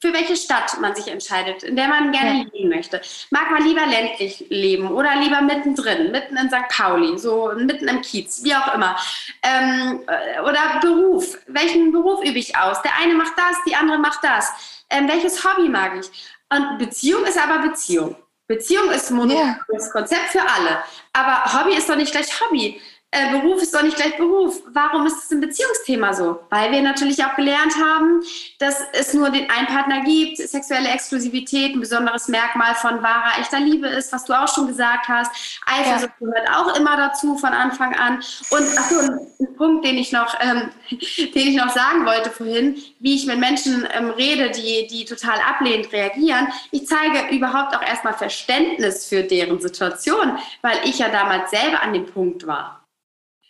für welche Stadt man sich entscheidet, in der man gerne ja. leben möchte. Mag man lieber ländlich leben oder lieber mittendrin, mitten in St. Pauli, so mitten im Kiez, wie auch immer. Ähm, äh, oder Beruf. Welchen Beruf übe ich aus? Der eine macht das, die andere macht das. Ähm, welches Hobby mag ich? Und Beziehung ist aber Beziehung. Beziehung ist ein monogames yeah. Konzept für alle. Aber Hobby ist doch nicht gleich Hobby äh, Beruf ist doch nicht gleich Beruf. Warum ist es ein Beziehungsthema so? Weil wir natürlich auch gelernt haben, dass es nur den einen Partner gibt, sexuelle Exklusivität ein besonderes Merkmal von wahrer, echter Liebe ist, was du auch schon gesagt hast. Eifersucht ja. gehört auch immer dazu von Anfang an. Und ach so, ein, Punkt, den ich noch, ähm, [LAUGHS] den ich noch sagen wollte vorhin, wie ich mit Menschen ähm, rede, die, die total ablehnend reagieren. Ich zeige überhaupt auch erstmal Verständnis für deren Situation, weil ich ja damals selber an dem Punkt war.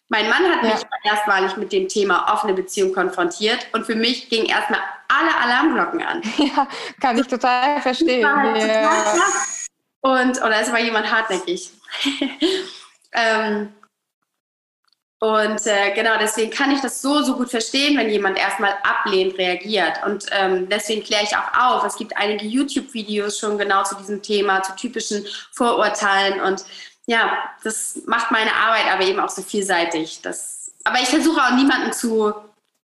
Mein Mann hat ja. mich erstmalig mit dem Thema offene Beziehung konfrontiert und für mich gingen erstmal alle Alarmglocken an. [LAUGHS] Ja, kann ich total verstehen. Halt ja. und, oder es war jemand hartnäckig. [LAUGHS] ähm, und äh, genau deswegen kann ich das so, so gut verstehen, wenn jemand erstmal ablehnend reagiert. Und ähm, deswegen kläre ich auch auf. Es gibt einige YouTube-Videos schon genau zu diesem Thema, zu typischen Vorurteilen. Und ja, das macht meine Arbeit aber eben auch so vielseitig. Das, aber ich versuche auch niemanden zu,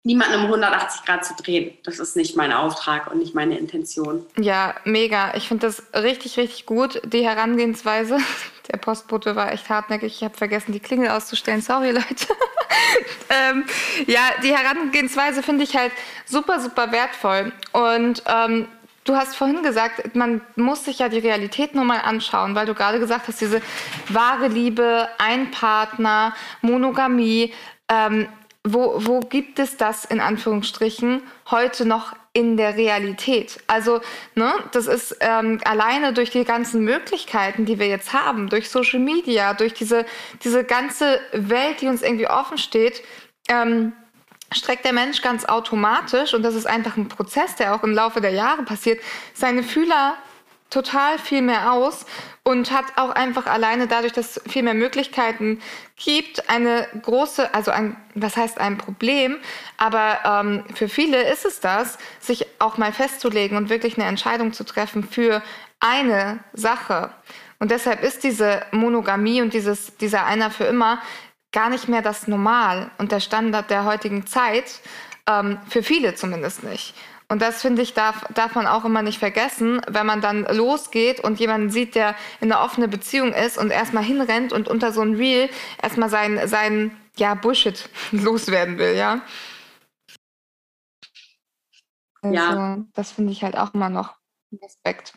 niemanden um 180 Grad zu drehen. Das ist nicht mein Auftrag und nicht meine Intention. Ja, mega. Ich finde das richtig, richtig gut, die Herangehensweise. [LAUGHS] Der Postbote war echt hartnäckig. Ich habe vergessen, die Klingel auszustellen. Sorry, Leute. [LAUGHS] ähm, ja, die Herangehensweise finde ich halt super, super wertvoll. Und ähm, Du hast vorhin gesagt, man muss sich ja die Realität nur mal anschauen, weil du gerade gesagt hast, diese wahre Liebe, ein Partner, Monogamie. Ähm, wo, wo gibt es das in Anführungsstrichen heute noch in der Realität? Also, ne, das ist ähm, alleine durch die ganzen Möglichkeiten, die wir jetzt haben, durch Social Media, durch diese, diese ganze Welt, die uns irgendwie offen steht, ähm, streckt der Mensch ganz automatisch, und das ist einfach ein Prozess, der auch im Laufe der Jahre passiert, seine Fühler total viel mehr aus und hat auch einfach alleine dadurch, dass es viel mehr Möglichkeiten gibt, eine große, also ein, was heißt ein Problem, aber ähm, für viele ist es das, sich auch mal festzulegen und wirklich eine Entscheidung zu treffen für eine Sache. Und deshalb ist diese Monogamie und dieses, dieser einer für immer gar nicht mehr das Normal und der Standard der heutigen Zeit, ähm, für viele zumindest nicht. Und das finde ich, darf, darf man auch immer nicht vergessen, wenn man dann losgeht und jemanden sieht, der in einer offenen Beziehung ist und erstmal hinrennt und unter so ein Reel erstmal sein, sein ja, Bullshit [LAUGHS] loswerden will, ja. Also, ja. Das finde ich halt auch immer noch Respekt.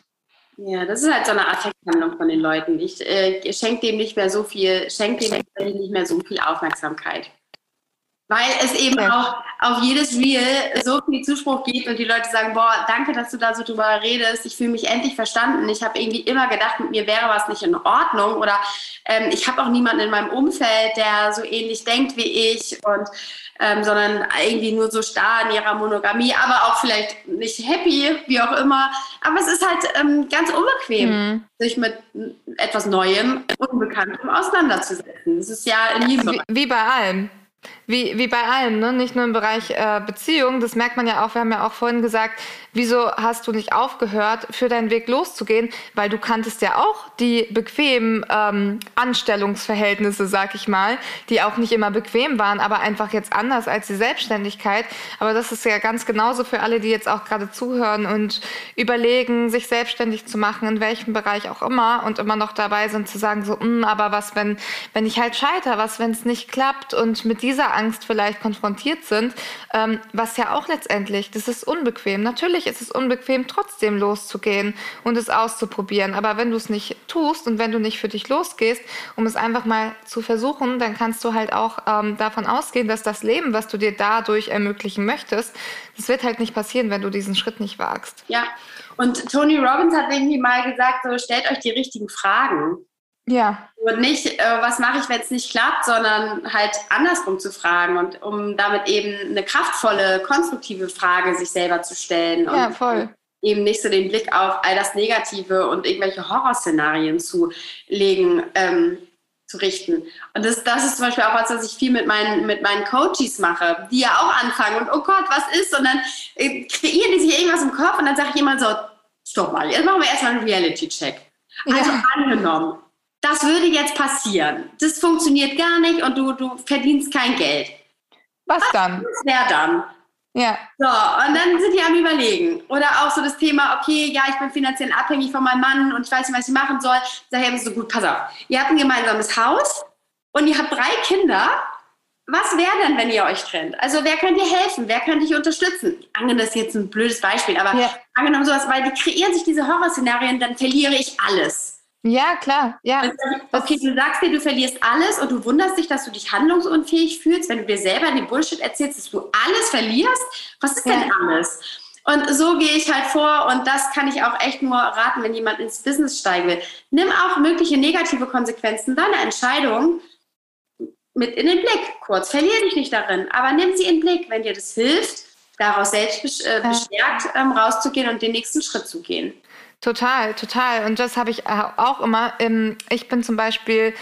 Ja, das ist halt so eine Affekthandlung von den Leuten. Ich äh, schenke dem nicht mehr so viel, schenke dem nicht mehr so viel Aufmerksamkeit. Weil es eben auch auf jedes Reel so viel Zuspruch gibt und die Leute sagen, boah, danke, dass du da so drüber redest. Ich fühle mich endlich verstanden. Ich habe irgendwie immer gedacht, mit mir wäre was nicht in Ordnung oder ähm, ich habe auch niemanden in meinem Umfeld, der so ähnlich denkt wie ich und ähm, sondern irgendwie nur so starr in ihrer Monogamie, aber auch vielleicht nicht happy, wie auch immer. Aber es ist halt ähm, ganz unbequem, mhm. sich mit etwas Neuem, Unbekanntem auseinanderzusetzen. Das ist ja in jedem wie, wie bei allem. Wie, wie bei allem, ne? nicht nur im Bereich äh, Beziehung. Das merkt man ja auch. Wir haben ja auch vorhin gesagt, wieso hast du nicht aufgehört, für deinen Weg loszugehen? Weil du kanntest ja auch die bequemen ähm, Anstellungsverhältnisse, sag ich mal, die auch nicht immer bequem waren, aber einfach jetzt anders als die Selbstständigkeit. Aber das ist ja ganz genauso für alle, die jetzt auch gerade zuhören und überlegen, sich selbstständig zu machen, in welchem Bereich auch immer und immer noch dabei sind zu sagen, so, hm, aber was, wenn, wenn ich halt scheiter, was, wenn es nicht klappt und mit dieser Angst vielleicht konfrontiert sind, ähm, was ja auch letztendlich, das ist unbequem. Natürlich ist es unbequem, trotzdem loszugehen und es auszuprobieren. Aber wenn du es nicht tust und wenn du nicht für dich losgehst, um es einfach mal zu versuchen, dann kannst du halt auch ähm, davon ausgehen, dass das Leben, was du dir dadurch ermöglichen möchtest, das wird halt nicht passieren, wenn du diesen Schritt nicht wagst. Ja, und Tony Robbins hat irgendwie mal gesagt, so stellt euch die richtigen Fragen. Ja. Und nicht, äh, was mache ich, wenn es nicht klappt, sondern halt andersrum zu fragen und um damit eben eine kraftvolle, konstruktive Frage sich selber zu stellen. Ja, voll. Eben nicht so den Blick auf all das Negative und irgendwelche Horrorszenarien zu legen, ähm, zu richten. Und das, das ist zum Beispiel auch was, was ich viel mit meinen, mit meinen Coaches mache, die ja auch anfangen und oh Gott, was ist? Und dann äh, kreieren die sich irgendwas im Kopf und dann ich immer so, stopp mal, jetzt machen wir erstmal einen Reality-Check. Also ja. angenommen, das würde jetzt passieren. Das funktioniert gar nicht und du, du verdienst kein Geld. Was dann? Was wäre dann? Ja. So, und dann sind die am Überlegen. Oder auch so das Thema, okay, ja, ich bin finanziell abhängig von meinem Mann und ich weiß nicht, was ich machen soll. Sag ich so gut, pass auf. Ihr habt ein gemeinsames Haus, und ihr habt drei Kinder, was wäre denn, wenn ihr euch trennt? Also wer könnte dir helfen? Wer könnte dich unterstützen? Angenommen, das ist jetzt ein blödes Beispiel, aber ja. angenommen sowas, weil die kreieren sich diese Horrorszenarien, dann verliere ich alles. Ja, klar. Ja. Okay, du sagst dir, du verlierst alles und du wunderst dich, dass du dich handlungsunfähig fühlst, wenn du dir selber den Bullshit erzählst, dass du alles verlierst. Was ist ja. denn alles? Und so gehe ich halt vor und das kann ich auch echt nur raten, wenn jemand ins Business steigen will. Nimm auch mögliche negative Konsequenzen deiner Entscheidung mit in den Blick. Kurz, verliere dich nicht darin, aber nimm sie in den Blick, wenn dir das hilft, daraus selbst äh, bestärkt ähm, rauszugehen und den nächsten Schritt zu gehen. Total, total. Und das habe ich äh, auch immer. Ich bin zum Beispiel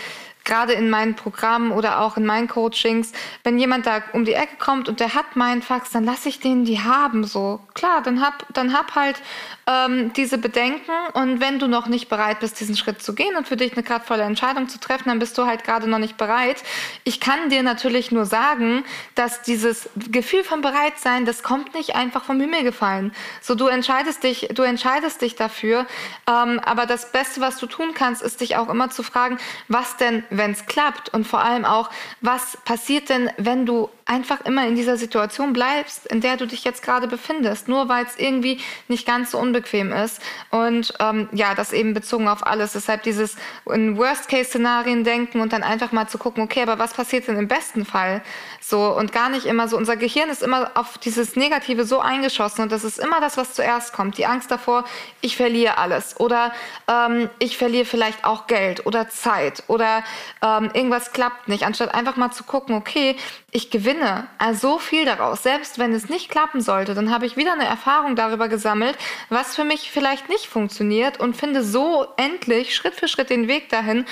gerade in meinen Programmen oder auch in meinen Coachings, wenn jemand da um die Ecke kommt und der hat meinen Fax, dann lasse ich den die haben so. Klar, dann hab, dann hab halt ähm, diese Bedenken und wenn du noch nicht bereit bist, diesen Schritt zu gehen und für dich eine kraftvolle Entscheidung zu treffen, dann bist du halt gerade noch nicht bereit. Ich kann dir natürlich nur sagen, dass dieses Gefühl von Bereitsein, das kommt nicht einfach vom Himmel gefallen. So, du entscheidest dich, du entscheidest dich dafür, ähm, aber das Beste, was du tun kannst, ist dich auch immer zu fragen, was denn wenn es klappt und vor allem auch, was passiert denn, wenn du einfach immer in dieser Situation bleibst, in der du dich jetzt gerade befindest, nur weil es irgendwie nicht ganz so unbequem ist. Und ähm, ja, das eben bezogen auf alles. Deshalb dieses in Worst-Case-Szenarien denken und dann einfach mal zu gucken, okay, aber was passiert denn im besten Fall? So und gar nicht immer so. Unser Gehirn ist immer auf dieses Negative so eingeschossen und das ist immer das, was zuerst kommt. Die Angst davor, ich verliere alles oder ähm, ich verliere vielleicht auch Geld oder Zeit oder ähm, irgendwas klappt nicht. Anstatt einfach mal zu gucken, okay, ich gewinne also so viel daraus. Selbst wenn es nicht klappen sollte, dann habe ich wieder eine Erfahrung darüber gesammelt, was für mich vielleicht nicht funktioniert und finde so endlich Schritt für Schritt den Weg dahin,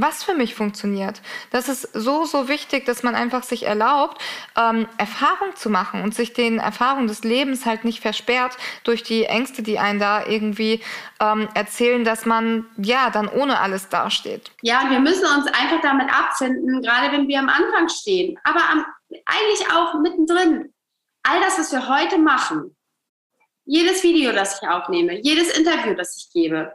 was für mich funktioniert. Das ist so, so wichtig, dass man einfach sich erlaubt, ähm, Erfahrung zu machen und sich den Erfahrungen des Lebens halt nicht versperrt durch die Ängste, die einen da irgendwie ähm, erzählen, dass man ja dann ohne alles dasteht. Ja, wir müssen uns einfach damit abfinden, gerade wenn wir am Anfang stehen, aber am, eigentlich auch mittendrin. All das, was wir heute machen, jedes Video, das ich aufnehme, jedes Interview, das ich gebe,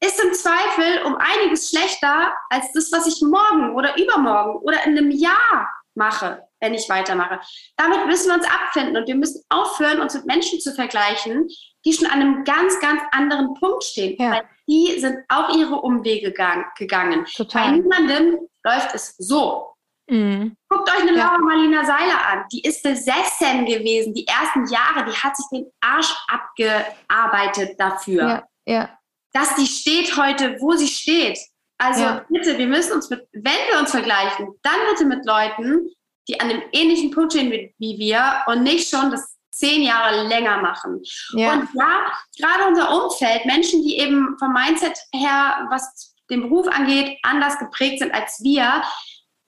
ist im Zweifel um einiges schlechter als das, was ich morgen oder übermorgen oder in einem Jahr mache, wenn ich weitermache. Damit müssen wir uns abfinden und wir müssen aufhören, uns mit Menschen zu vergleichen, die schon an einem ganz, ganz anderen Punkt stehen. Ja. Weil die sind auch ihre Umwege gegangen. Total. Bei niemandem läuft es so. Mhm. Guckt euch eine ja. Laura Marlina Seiler an. Die ist besessen gewesen. Die ersten Jahre, die hat sich den Arsch abgearbeitet dafür. Ja. ja dass die steht heute, wo sie steht. Also ja. bitte, wir müssen uns mit, wenn wir uns vergleichen, dann bitte mit Leuten, die an einem ähnlichen Punkt stehen wie, wie wir und nicht schon das zehn Jahre länger machen. Ja. Und ja, gerade unser Umfeld, Menschen, die eben vom Mindset her, was den Beruf angeht, anders geprägt sind als wir,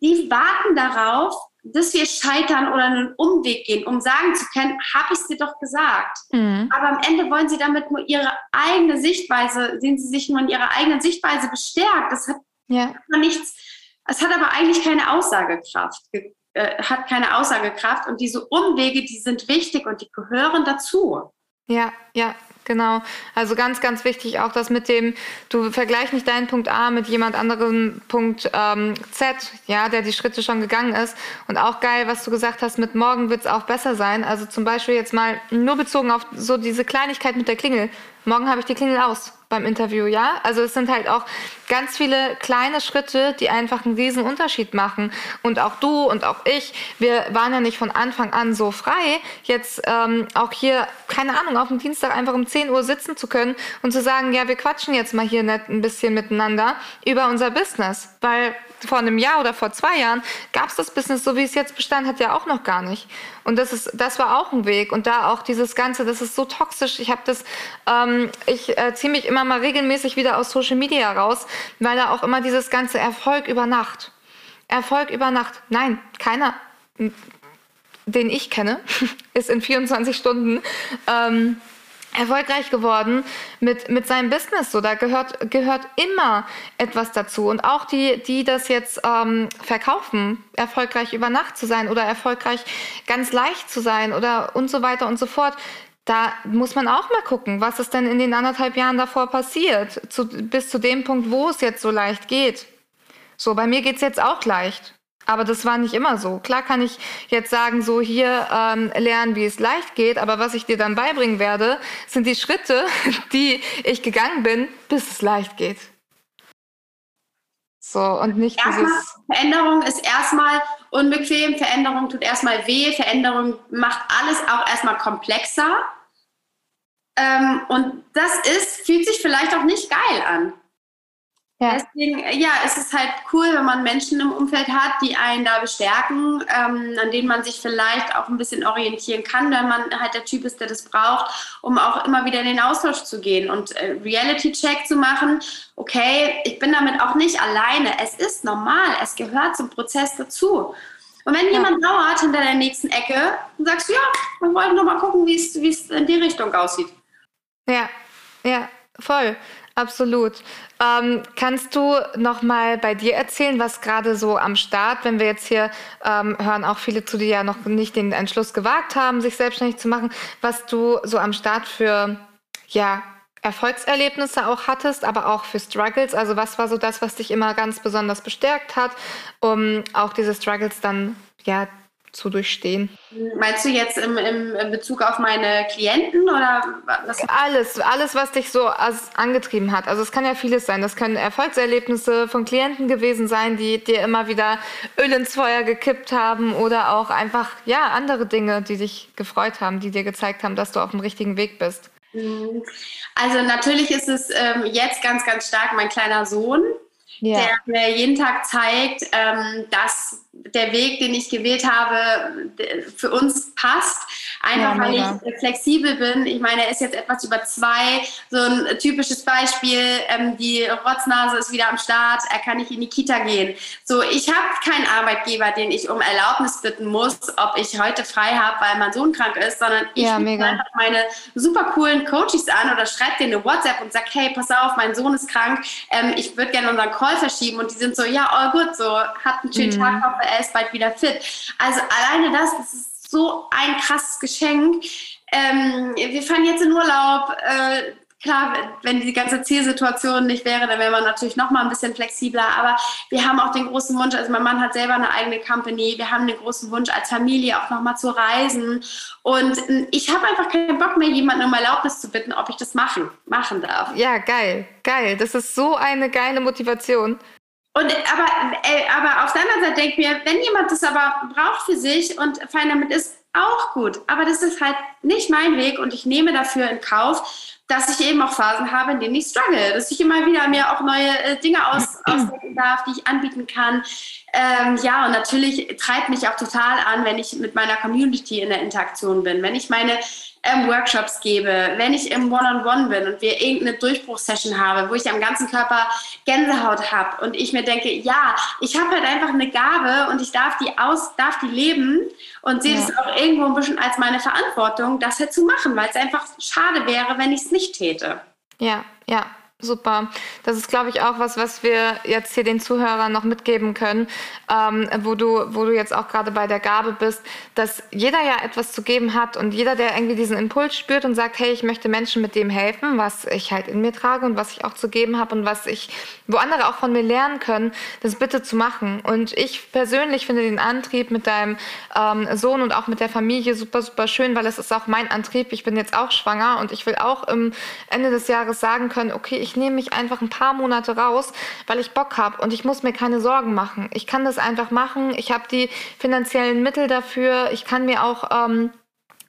die warten darauf, dass wir scheitern oder einen Umweg gehen, um sagen zu können, habe ich es dir doch gesagt. Mhm. Aber am Ende wollen sie damit nur ihre eigene Sichtweise, sehen sie sich nur in ihrer eigenen Sichtweise bestärkt. Das hat ja. nichts, es hat aber eigentlich keine Aussagekraft, äh, hat keine Aussagekraft. Und diese Umwege, die sind wichtig und die gehören dazu. Ja, ja, Genau. Also ganz, ganz wichtig auch das mit dem, du vergleich nicht deinen Punkt A mit jemand anderem Punkt ähm, Z, ja, der die Schritte schon gegangen ist. Und auch geil, was du gesagt hast, mit morgen wird es auch besser sein. Also zum Beispiel jetzt mal nur bezogen auf so diese Kleinigkeit mit der Klingel. Morgen habe ich die Klingel aus beim Interview, ja? Also es sind halt auch ganz viele kleine Schritte, die einfach einen riesen Unterschied machen. Und auch du und auch ich, wir waren ja nicht von Anfang an so frei, jetzt ähm, auch hier, keine Ahnung, auf dem Dienstag einfach um 10 Uhr sitzen zu können und zu sagen, ja, wir quatschen jetzt mal hier nicht ein bisschen miteinander über unser Business. Weil vor einem Jahr oder vor zwei Jahren gab es das Business, so wie es jetzt bestand hat, ja auch noch gar nicht. Und das ist, das war auch ein Weg. Und da auch dieses Ganze, das ist so toxisch. Ich habe das, ähm, ich äh, ziehe mich immer mal regelmäßig wieder aus Social Media raus, weil da auch immer dieses ganze Erfolg über Nacht. Erfolg über Nacht. Nein, keiner, den ich kenne, [LAUGHS] ist in 24 Stunden. Ähm, erfolgreich geworden mit, mit seinem Business. So, da gehört, gehört immer etwas dazu. Und auch die, die das jetzt ähm, verkaufen, erfolgreich über Nacht zu sein oder erfolgreich ganz leicht zu sein oder und so weiter und so fort. Da muss man auch mal gucken, was ist denn in den anderthalb Jahren davor passiert, zu, bis zu dem Punkt, wo es jetzt so leicht geht. So, bei mir geht es jetzt auch leicht. Aber das war nicht immer so. Klar kann ich jetzt sagen, so hier ähm, lernen, wie es leicht geht, aber was ich dir dann beibringen werde, sind die Schritte, [LAUGHS] die ich gegangen bin, bis es leicht geht. So, und nicht erstmal, dieses. Veränderung ist erstmal unbequem, Veränderung tut erstmal weh, Veränderung macht alles auch erstmal komplexer. Ähm, und das ist, fühlt sich vielleicht auch nicht geil an. Ja. Deswegen, ja, es ist halt cool, wenn man Menschen im Umfeld hat, die einen da bestärken, ähm, an denen man sich vielleicht auch ein bisschen orientieren kann, wenn man halt der Typ ist, der das braucht, um auch immer wieder in den Austausch zu gehen und äh, Reality-Check zu machen. Okay, ich bin damit auch nicht alleine. Es ist normal, es gehört zum Prozess dazu. Und wenn ja. jemand dauert hinter der nächsten Ecke, dann sagst du, ja, wir wollen nur mal gucken, wie es in die Richtung aussieht. Ja, ja, voll. Absolut. Ähm, kannst du noch mal bei dir erzählen, was gerade so am Start, wenn wir jetzt hier ähm, hören, auch viele zu dir ja noch nicht den Entschluss gewagt haben, sich selbstständig zu machen, was du so am Start für ja Erfolgserlebnisse auch hattest, aber auch für Struggles. Also was war so das, was dich immer ganz besonders bestärkt hat, um auch diese Struggles dann ja zu durchstehen. Meinst du jetzt im, im Bezug auf meine Klienten oder was? Alles, alles, was dich so angetrieben hat. Also es kann ja vieles sein. Das können Erfolgserlebnisse von Klienten gewesen sein, die dir immer wieder Öl ins Feuer gekippt haben oder auch einfach ja andere Dinge, die dich gefreut haben, die dir gezeigt haben, dass du auf dem richtigen Weg bist. Mhm. Also natürlich ist es ähm, jetzt ganz, ganz stark mein kleiner Sohn, ja. der mir jeden Tag zeigt, ähm, dass der Weg, den ich gewählt habe, für uns passt. Einfach ja, weil ich flexibel bin. Ich meine, er ist jetzt etwas über zwei. So ein typisches Beispiel, ähm, die Rotznase ist wieder am Start, er kann nicht in die Kita gehen. So, ich habe keinen Arbeitgeber, den ich um Erlaubnis bitten muss, ob ich heute frei habe, weil mein Sohn krank ist, sondern ich ja, einfach meine super coolen Coaches an oder schreibe denen eine WhatsApp und sage, hey, pass auf, mein Sohn ist krank, ähm, ich würde gerne unseren Call verschieben und die sind so, ja, all gut, so, hat einen schönen mhm. Tag, hoffe, er ist bald wieder fit. Also alleine das, das ist so ein krasses Geschenk. Ähm, wir fahren jetzt in Urlaub. Äh, klar, wenn die ganze Zielsituation nicht wäre, dann wäre man natürlich noch mal ein bisschen flexibler. Aber wir haben auch den großen Wunsch, also mein Mann hat selber eine eigene Company. Wir haben den großen Wunsch, als Familie auch noch mal zu reisen. Und ich habe einfach keinen Bock mehr, jemanden um Erlaubnis zu bitten, ob ich das machen, machen darf. Ja, geil, geil. Das ist so eine geile Motivation. Und, aber, äh, aber auf der anderen Seite denke ich mir, wenn jemand das aber braucht für sich und fein damit ist, auch gut. Aber das ist halt nicht mein Weg und ich nehme dafür in Kauf, dass ich eben auch Phasen habe, in denen ich struggle, dass ich immer wieder mir auch neue äh, Dinge aus, [CLEARS THROAT] ausdenken darf, die ich anbieten kann. Ähm, ja, und natürlich treibt mich auch total an, wenn ich mit meiner Community in der Interaktion bin, wenn ich meine ähm, Workshops gebe, wenn ich im One-on-One -on -One bin und wir irgendeine Durchbruchssession habe, wo ich am ganzen Körper Gänsehaut habe und ich mir denke, ja, ich habe halt einfach eine Gabe und ich darf die aus, darf die leben und sehe ja. das auch irgendwo ein bisschen als meine Verantwortung, das halt zu machen, weil es einfach schade wäre, wenn ich es nicht täte. Ja, ja, Super. Das ist, glaube ich, auch was, was wir jetzt hier den Zuhörern noch mitgeben können, ähm, wo, du, wo du jetzt auch gerade bei der Gabe bist, dass jeder ja etwas zu geben hat und jeder, der irgendwie diesen Impuls spürt und sagt, hey, ich möchte Menschen mit dem helfen, was ich halt in mir trage und was ich auch zu geben habe und was ich, wo andere auch von mir lernen können, das bitte zu machen. Und ich persönlich finde den Antrieb mit deinem ähm, Sohn und auch mit der Familie super, super schön, weil es ist auch mein Antrieb. Ich bin jetzt auch schwanger und ich will auch im Ende des Jahres sagen können, okay, ich ich nehme mich einfach ein paar Monate raus, weil ich Bock habe und ich muss mir keine Sorgen machen. Ich kann das einfach machen. Ich habe die finanziellen Mittel dafür. Ich kann mir auch ähm,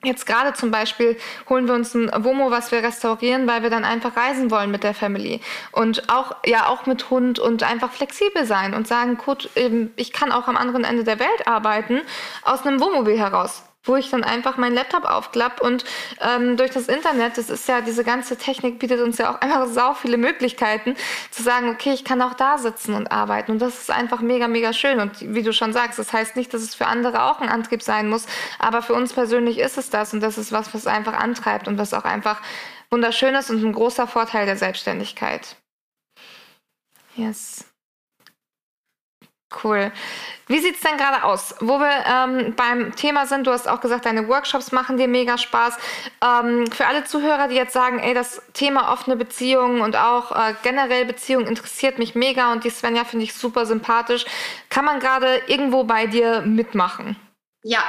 Jetzt gerade zum Beispiel holen wir uns ein Womo, was wir restaurieren, weil wir dann einfach reisen wollen mit der Family. Und auch, ja, auch mit Hund und einfach flexibel sein und sagen, gut, ich kann auch am anderen Ende der Welt arbeiten, aus einem Wohnmobil heraus wo ich dann einfach meinen Laptop aufklappe und ähm, durch das Internet, das ist ja, diese ganze Technik bietet uns ja auch [LAUGHS] einfach sau viele Möglichkeiten zu sagen, okay, ich kann auch da sitzen und arbeiten und das ist einfach mega, mega schön und wie du schon sagst, das heißt nicht, dass es für andere auch ein Antrieb sein muss, aber für uns persönlich ist es das und das ist was, was einfach antreibt und was auch einfach wunderschön ist und ein großer Vorteil der Selbstständigkeit. Yes. Cool. Wie sieht es denn gerade aus? Wo wir ähm, beim Thema sind, du hast auch gesagt, deine Workshops machen dir mega Spaß. Ähm, für alle Zuhörer, die jetzt sagen, ey, das Thema offene Beziehungen und auch äh, generell Beziehungen interessiert mich mega und die Svenja finde ich super sympathisch, kann man gerade irgendwo bei dir mitmachen? Ja,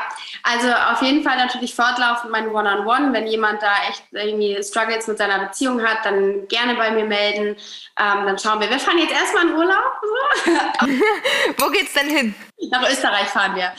also auf jeden Fall natürlich fortlaufend mein One-on-One. -on -One. Wenn jemand da echt irgendwie Struggles mit seiner Beziehung hat, dann gerne bei mir melden. Ähm, dann schauen wir. Wir fahren jetzt erstmal in Urlaub. [LAUGHS] Wo geht's denn hin? Nach Österreich fahren wir.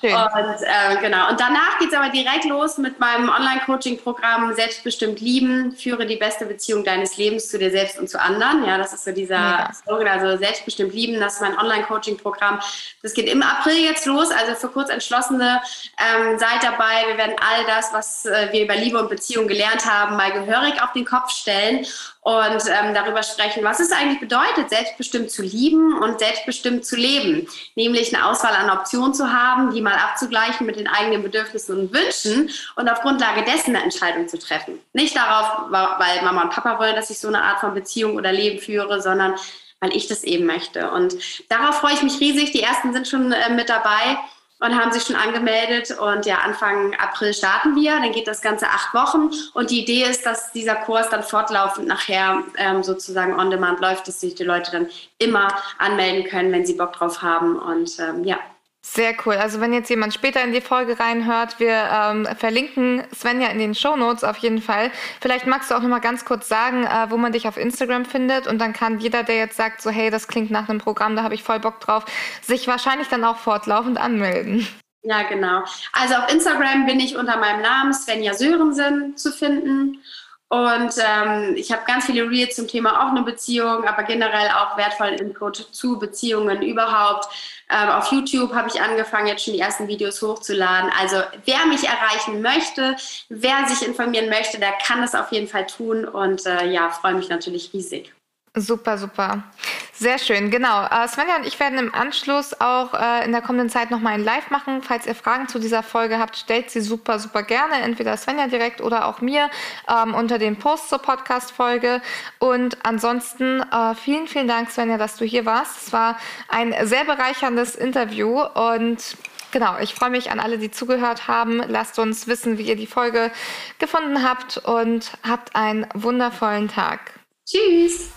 Schön. Und äh, genau. Und danach geht es aber direkt los mit meinem Online-Coaching-Programm Selbstbestimmt lieben, führe die beste Beziehung deines Lebens zu dir selbst und zu anderen. Ja, das ist so dieser Mega. Slogan, also selbstbestimmt lieben, das ist mein Online-Coaching-Programm. Das geht im April jetzt los, also für kurz Entschlossene ähm, seid dabei. Wir werden all das, was äh, wir über Liebe und Beziehung gelernt haben, mal gehörig auf den Kopf stellen und ähm, darüber sprechen, was es eigentlich bedeutet, selbstbestimmt zu lieben und selbstbestimmt zu leben. Nämlich eine Auswahl an Optionen zu haben, die mal abzugleichen mit den eigenen Bedürfnissen und Wünschen und auf Grundlage dessen eine Entscheidung zu treffen. Nicht darauf, weil Mama und Papa wollen, dass ich so eine Art von Beziehung oder Leben führe, sondern weil ich das eben möchte. Und darauf freue ich mich riesig. Die ersten sind schon äh, mit dabei und haben sich schon angemeldet. Und ja, Anfang April starten wir. Dann geht das Ganze acht Wochen. Und die Idee ist, dass dieser Kurs dann fortlaufend nachher ähm, sozusagen on demand läuft, dass sich die Leute dann immer anmelden können, wenn sie Bock drauf haben. Und ähm, ja, sehr cool. Also wenn jetzt jemand später in die Folge reinhört, wir ähm, verlinken Svenja in den Show Notes auf jeden Fall. Vielleicht magst du auch noch mal ganz kurz sagen, äh, wo man dich auf Instagram findet und dann kann jeder, der jetzt sagt, so hey, das klingt nach einem Programm, da habe ich voll Bock drauf, sich wahrscheinlich dann auch fortlaufend anmelden. Ja, genau. Also auf Instagram bin ich unter meinem Namen Svenja Sörensen zu finden. Und ähm, ich habe ganz viele Reels zum Thema offene Beziehung, aber generell auch wertvollen Input zu Beziehungen überhaupt. Ähm, auf YouTube habe ich angefangen, jetzt schon die ersten Videos hochzuladen. Also wer mich erreichen möchte, wer sich informieren möchte, der kann das auf jeden Fall tun. Und äh, ja, freue mich natürlich riesig. Super, super. Sehr schön, genau. Äh, Svenja und ich werden im Anschluss auch äh, in der kommenden Zeit nochmal ein Live machen. Falls ihr Fragen zu dieser Folge habt, stellt sie super, super gerne. Entweder Svenja direkt oder auch mir ähm, unter dem Post zur Podcast-Folge. Und ansonsten äh, vielen, vielen Dank, Svenja, dass du hier warst. Es war ein sehr bereicherndes Interview und Genau, ich freue mich an alle, die zugehört haben. Lasst uns wissen, wie ihr die Folge gefunden habt und habt einen wundervollen Tag. Tschüss.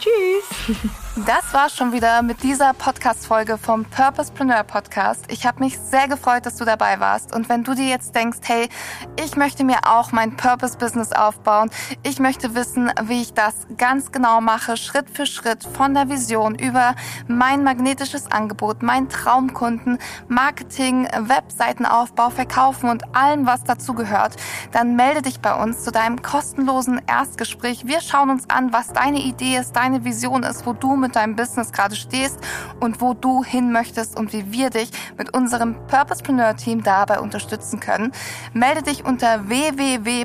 Tschüss. Das war schon wieder mit dieser Podcast-Folge vom Purposepreneur Podcast. Ich habe mich sehr gefreut, dass du dabei warst. Und wenn du dir jetzt denkst, hey, ich möchte mir auch mein Purpose-Business aufbauen, ich möchte wissen, wie ich das ganz genau mache, Schritt für Schritt, von der Vision über mein magnetisches Angebot, mein Traumkunden, Marketing, Webseitenaufbau, Verkaufen und allem, was dazu gehört, dann melde dich bei uns zu deinem kostenlosen Erstgespräch. Wir schauen uns an, was was deine Idee ist, deine Vision ist, wo du mit deinem Business gerade stehst und wo du hin möchtest und wie wir dich mit unserem Purposepreneur Team dabei unterstützen können. Melde dich unter www